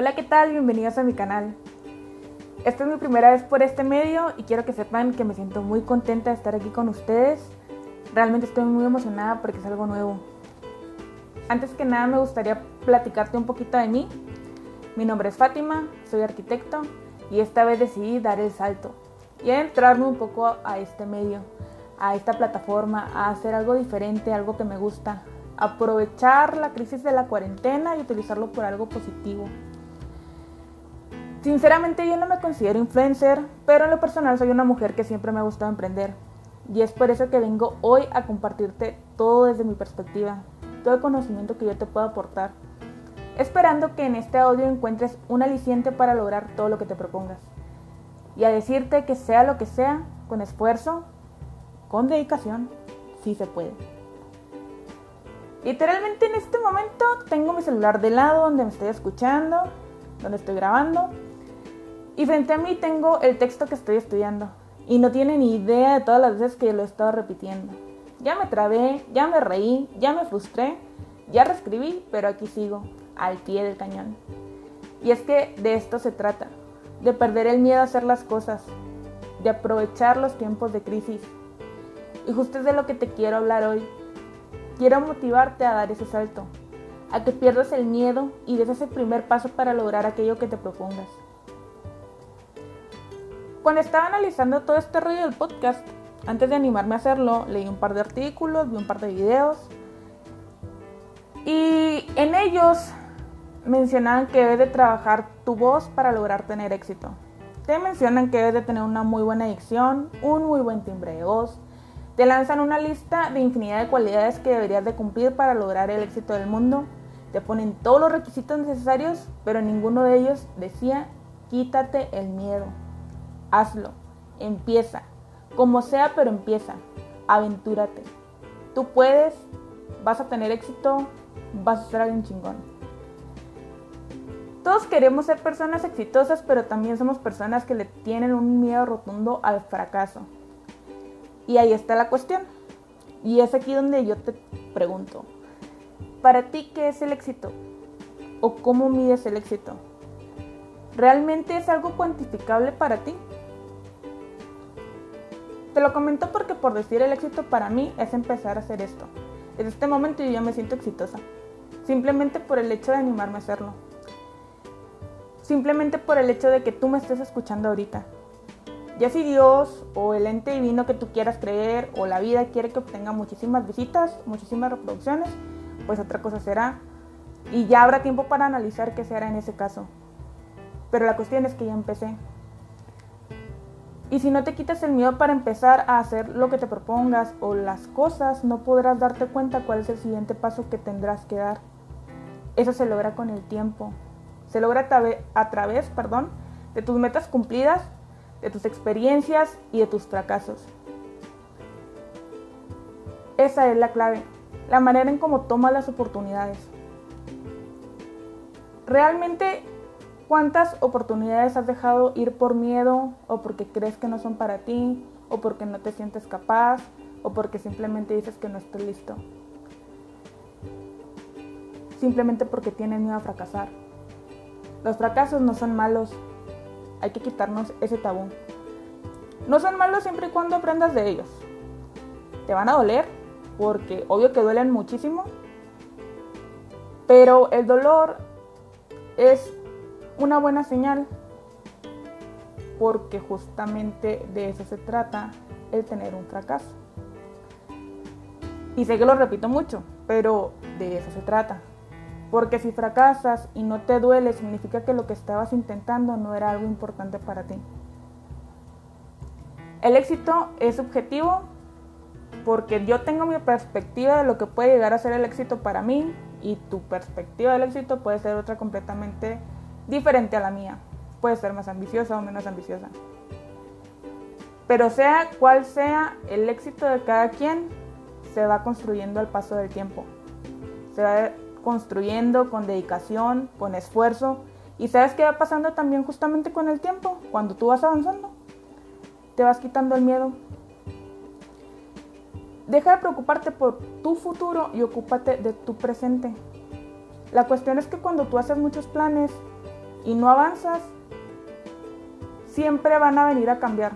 Hola, ¿qué tal? Bienvenidos a mi canal. Esta es mi primera vez por este medio y quiero que sepan que me siento muy contenta de estar aquí con ustedes. Realmente estoy muy emocionada porque es algo nuevo. Antes que nada me gustaría platicarte un poquito de mí. Mi nombre es Fátima, soy arquitecto y esta vez decidí dar el salto y entrarme un poco a este medio, a esta plataforma, a hacer algo diferente, algo que me gusta, aprovechar la crisis de la cuarentena y utilizarlo por algo positivo. Sinceramente yo no me considero influencer, pero en lo personal soy una mujer que siempre me ha gustado emprender. Y es por eso que vengo hoy a compartirte todo desde mi perspectiva, todo el conocimiento que yo te puedo aportar, esperando que en este audio encuentres un aliciente para lograr todo lo que te propongas. Y a decirte que sea lo que sea, con esfuerzo, con dedicación, sí se puede. Literalmente en este momento tengo mi celular de lado donde me estoy escuchando, donde estoy grabando y frente a mí tengo el texto que estoy estudiando. Y no tiene ni idea de todas las veces que lo he estado repitiendo. Ya me trabé, ya me reí, ya me frustré, ya reescribí, pero aquí sigo, al pie del cañón. Y es que de esto se trata, de perder el miedo a hacer las cosas, de aprovechar los tiempos de crisis. Y justo es de lo que te quiero hablar hoy. Quiero motivarte a dar ese salto, a que pierdas el miedo y des ese primer paso para lograr aquello que te propongas. Cuando estaba analizando todo este rollo del podcast, antes de animarme a hacerlo, leí un par de artículos, vi un par de videos y en ellos mencionaban que debes de trabajar tu voz para lograr tener éxito. Te mencionan que debes de tener una muy buena dicción, un muy buen timbre de voz. Te lanzan una lista de infinidad de cualidades que deberías de cumplir para lograr el éxito del mundo. Te ponen todos los requisitos necesarios, pero ninguno de ellos decía quítate el miedo hazlo, empieza, como sea, pero empieza, aventúrate. Tú puedes, vas a tener éxito, vas a ser alguien chingón. Todos queremos ser personas exitosas, pero también somos personas que le tienen un miedo rotundo al fracaso. Y ahí está la cuestión. Y es aquí donde yo te pregunto, ¿para ti qué es el éxito? ¿O cómo mides el éxito? ¿Realmente es algo cuantificable para ti? Te lo comento porque por decir el éxito para mí es empezar a hacer esto. En este momento yo ya me siento exitosa. Simplemente por el hecho de animarme a hacerlo. Simplemente por el hecho de que tú me estés escuchando ahorita. Ya si Dios o el ente divino que tú quieras creer o la vida quiere que obtenga muchísimas visitas, muchísimas reproducciones, pues otra cosa será. Y ya habrá tiempo para analizar qué se hará en ese caso. Pero la cuestión es que ya empecé. Y si no te quitas el miedo para empezar a hacer lo que te propongas o las cosas, no podrás darte cuenta cuál es el siguiente paso que tendrás que dar. Eso se logra con el tiempo. Se logra a, través perdón, de tus metas cumplidas, de tus experiencias y de tus fracasos. Esa es la clave, la manera en cómo tomas las oportunidades. Realmente ¿Cuántas oportunidades has dejado ir por miedo o porque crees que no son para ti o porque no te sientes capaz o porque simplemente dices que no estoy listo? Simplemente porque tienes miedo a fracasar. Los fracasos no son malos. Hay que quitarnos ese tabú. No son malos siempre y cuando aprendas de ellos. Te van a doler porque obvio que duelen muchísimo. Pero el dolor es una buena señal porque justamente de eso se trata el tener un fracaso. Y sé que lo repito mucho, pero de eso se trata. Porque si fracasas y no te duele, significa que lo que estabas intentando no era algo importante para ti. El éxito es subjetivo porque yo tengo mi perspectiva de lo que puede llegar a ser el éxito para mí y tu perspectiva del éxito puede ser otra completamente diferente a la mía. Puede ser más ambiciosa o menos ambiciosa. Pero sea cual sea el éxito de cada quien, se va construyendo al paso del tiempo. Se va construyendo con dedicación, con esfuerzo. Y sabes qué va pasando también justamente con el tiempo, cuando tú vas avanzando. Te vas quitando el miedo. Deja de preocuparte por tu futuro y ocúpate de tu presente. La cuestión es que cuando tú haces muchos planes, y no avanzas, siempre van a venir a cambiar.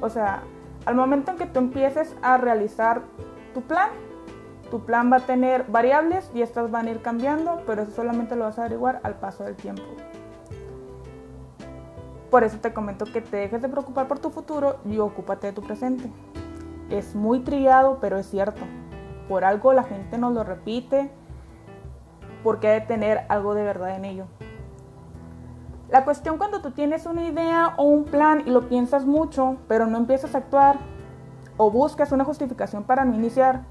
O sea, al momento en que tú empieces a realizar tu plan, tu plan va a tener variables y estas van a ir cambiando, pero eso solamente lo vas a averiguar al paso del tiempo. Por eso te comento que te dejes de preocupar por tu futuro y ocúpate de tu presente. Es muy trillado, pero es cierto. Por algo la gente nos lo repite, porque hay de tener algo de verdad en ello. La cuestión cuando tú tienes una idea o un plan y lo piensas mucho, pero no empiezas a actuar, o buscas una justificación para no iniciar,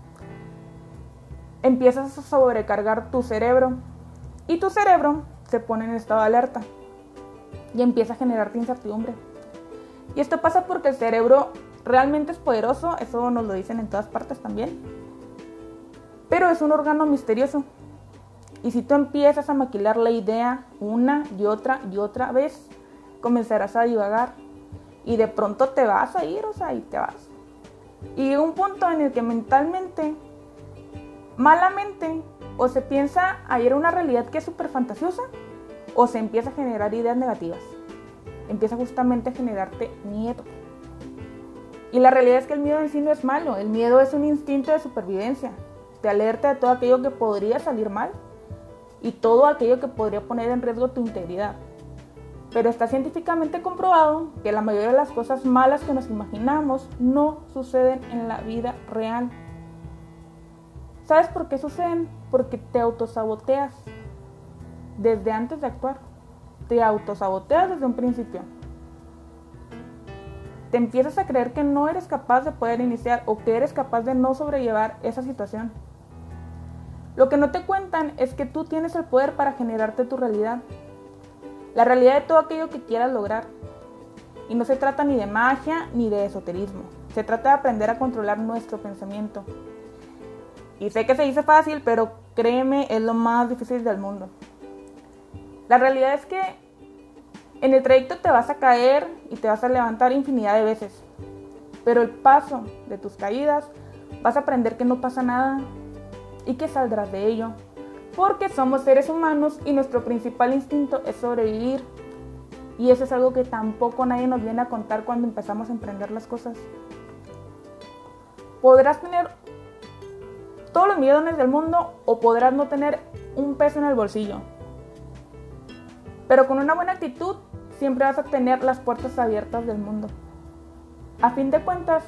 empiezas a sobrecargar tu cerebro y tu cerebro se pone en estado de alerta y empieza a generarte incertidumbre. Y esto pasa porque el cerebro realmente es poderoso, eso nos lo dicen en todas partes también, pero es un órgano misterioso. Y si tú empiezas a maquilar la idea una y otra y otra vez, comenzarás a divagar y de pronto te vas a ir, o sea, y te vas. Y un punto en el que mentalmente, malamente, o se piensa a ir a una realidad que es súper fantasiosa, o se empieza a generar ideas negativas. Empieza justamente a generarte miedo. Y la realidad es que el miedo en sí no es malo, el miedo es un instinto de supervivencia. Te alerta de todo aquello que podría salir mal y todo aquello que podría poner en riesgo tu integridad. Pero está científicamente comprobado que la mayoría de las cosas malas que nos imaginamos no suceden en la vida real. ¿Sabes por qué suceden? Porque te autosaboteas desde antes de actuar. Te autosaboteas desde un principio. Te empiezas a creer que no eres capaz de poder iniciar o que eres capaz de no sobrellevar esa situación. Lo que no te cuentan es que tú tienes el poder para generarte tu realidad. La realidad de todo aquello que quieras lograr. Y no se trata ni de magia ni de esoterismo. Se trata de aprender a controlar nuestro pensamiento. Y sé que se dice fácil, pero créeme, es lo más difícil del mundo. La realidad es que en el trayecto te vas a caer y te vas a levantar infinidad de veces. Pero el paso de tus caídas vas a aprender que no pasa nada y que saldrás de ello. Porque somos seres humanos y nuestro principal instinto es sobrevivir. Y eso es algo que tampoco nadie nos viene a contar cuando empezamos a emprender las cosas. Podrás tener todos los millones del mundo o podrás no tener un peso en el bolsillo. Pero con una buena actitud siempre vas a tener las puertas abiertas del mundo. A fin de cuentas,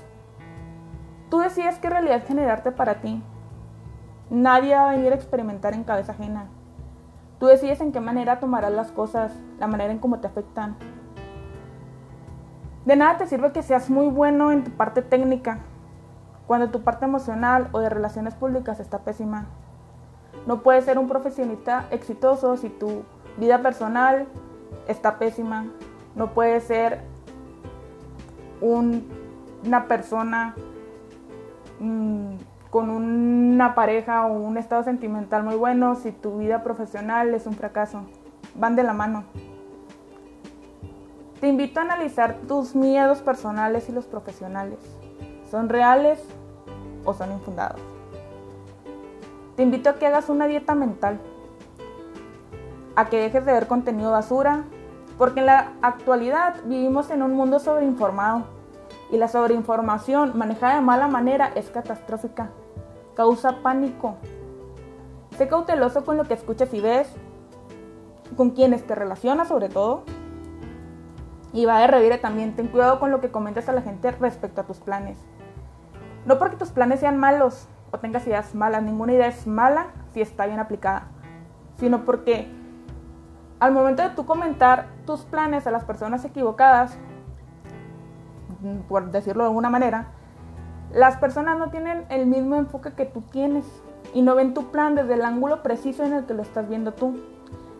tú decides qué realidad generarte para ti. Nadie va a venir a experimentar en cabeza ajena. Tú decides en qué manera tomarás las cosas, la manera en cómo te afectan. De nada te sirve que seas muy bueno en tu parte técnica, cuando tu parte emocional o de relaciones públicas está pésima. No puedes ser un profesionista exitoso si tu vida personal está pésima. No puedes ser una persona mm, con una pareja o un estado sentimental muy bueno si tu vida profesional es un fracaso. Van de la mano. Te invito a analizar tus miedos personales y los profesionales. ¿Son reales o son infundados? Te invito a que hagas una dieta mental, a que dejes de ver contenido basura, porque en la actualidad vivimos en un mundo sobreinformado y la sobreinformación manejada de mala manera es catastrófica. Causa pánico. Sé cauteloso con lo que escuchas y ves, con quienes te relacionas sobre todo. Y va de revire también, ten cuidado con lo que comentas a la gente respecto a tus planes. No porque tus planes sean malos o tengas ideas malas, ninguna idea es mala si está bien aplicada, sino porque al momento de tú comentar tus planes a las personas equivocadas, por decirlo de alguna manera, las personas no tienen el mismo enfoque que tú tienes y no ven tu plan desde el ángulo preciso en el que lo estás viendo tú.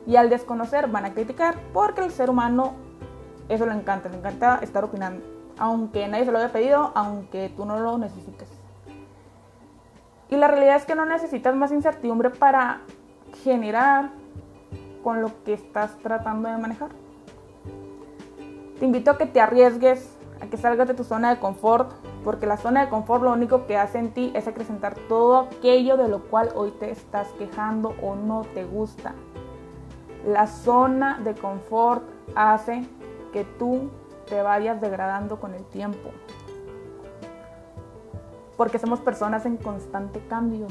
Y al desconocer van a criticar porque el ser humano eso le encanta, le encanta estar opinando, aunque nadie se lo haya pedido, aunque tú no lo necesites. Y la realidad es que no necesitas más incertidumbre para generar con lo que estás tratando de manejar. Te invito a que te arriesgues, a que salgas de tu zona de confort, porque la zona de confort lo único que hace en ti es acrecentar todo aquello de lo cual hoy te estás quejando o no te gusta. La zona de confort hace que tú te vayas degradando con el tiempo. Porque somos personas en constante cambio.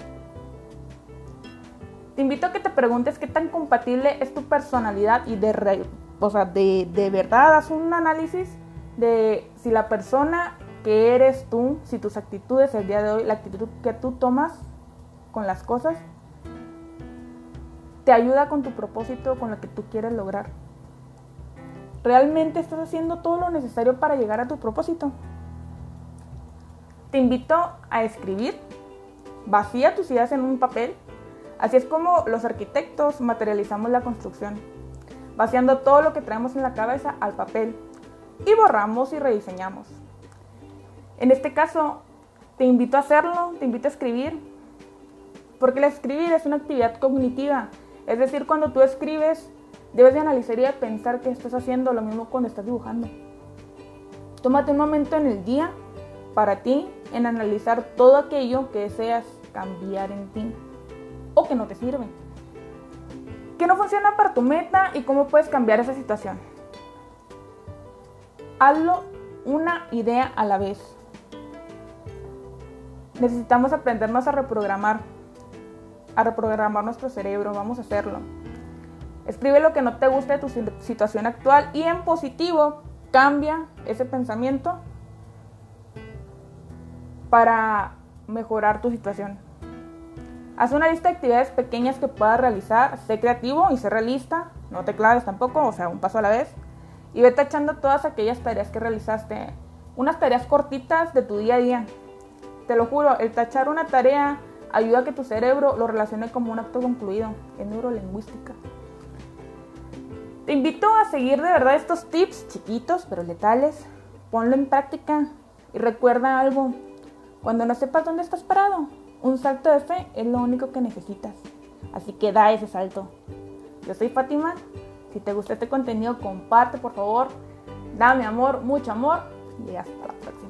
Te invito a que te preguntes qué tan compatible es tu personalidad y de, o sea, de, de verdad haz un análisis de si la persona que eres tú, si tus actitudes el día de hoy, la actitud que tú tomas con las cosas, te ayuda con tu propósito, con lo que tú quieres lograr. ¿Realmente estás haciendo todo lo necesario para llegar a tu propósito? Te invito a escribir, vacía tus ideas en un papel. Así es como los arquitectos materializamos la construcción, vaciando todo lo que traemos en la cabeza al papel y borramos y rediseñamos. En este caso, te invito a hacerlo, te invito a escribir, porque el escribir es una actividad cognitiva, es decir, cuando tú escribes, Debes de analizar y de pensar que estás haciendo lo mismo cuando estás dibujando. Tómate un momento en el día para ti en analizar todo aquello que deseas cambiar en ti o que no te sirve. Que no funciona para tu meta y cómo puedes cambiar esa situación. Hazlo una idea a la vez. Necesitamos aprendernos a reprogramar, a reprogramar nuestro cerebro, vamos a hacerlo. Escribe lo que no te guste de tu situación actual y en positivo cambia ese pensamiento para mejorar tu situación. Haz una lista de actividades pequeñas que puedas realizar, sé creativo y sé realista, no te claves tampoco, o sea, un paso a la vez. Y vete echando todas aquellas tareas que realizaste, unas tareas cortitas de tu día a día. Te lo juro, el tachar una tarea ayuda a que tu cerebro lo relacione como un acto concluido, en neurolingüística. Te invito a seguir de verdad estos tips chiquitos pero letales. Ponlo en práctica y recuerda algo. Cuando no sepas dónde estás parado, un salto de fe es lo único que necesitas. Así que da ese salto. Yo soy Fátima. Si te gusta este contenido, comparte por favor. Dame amor, mucho amor y hasta la próxima.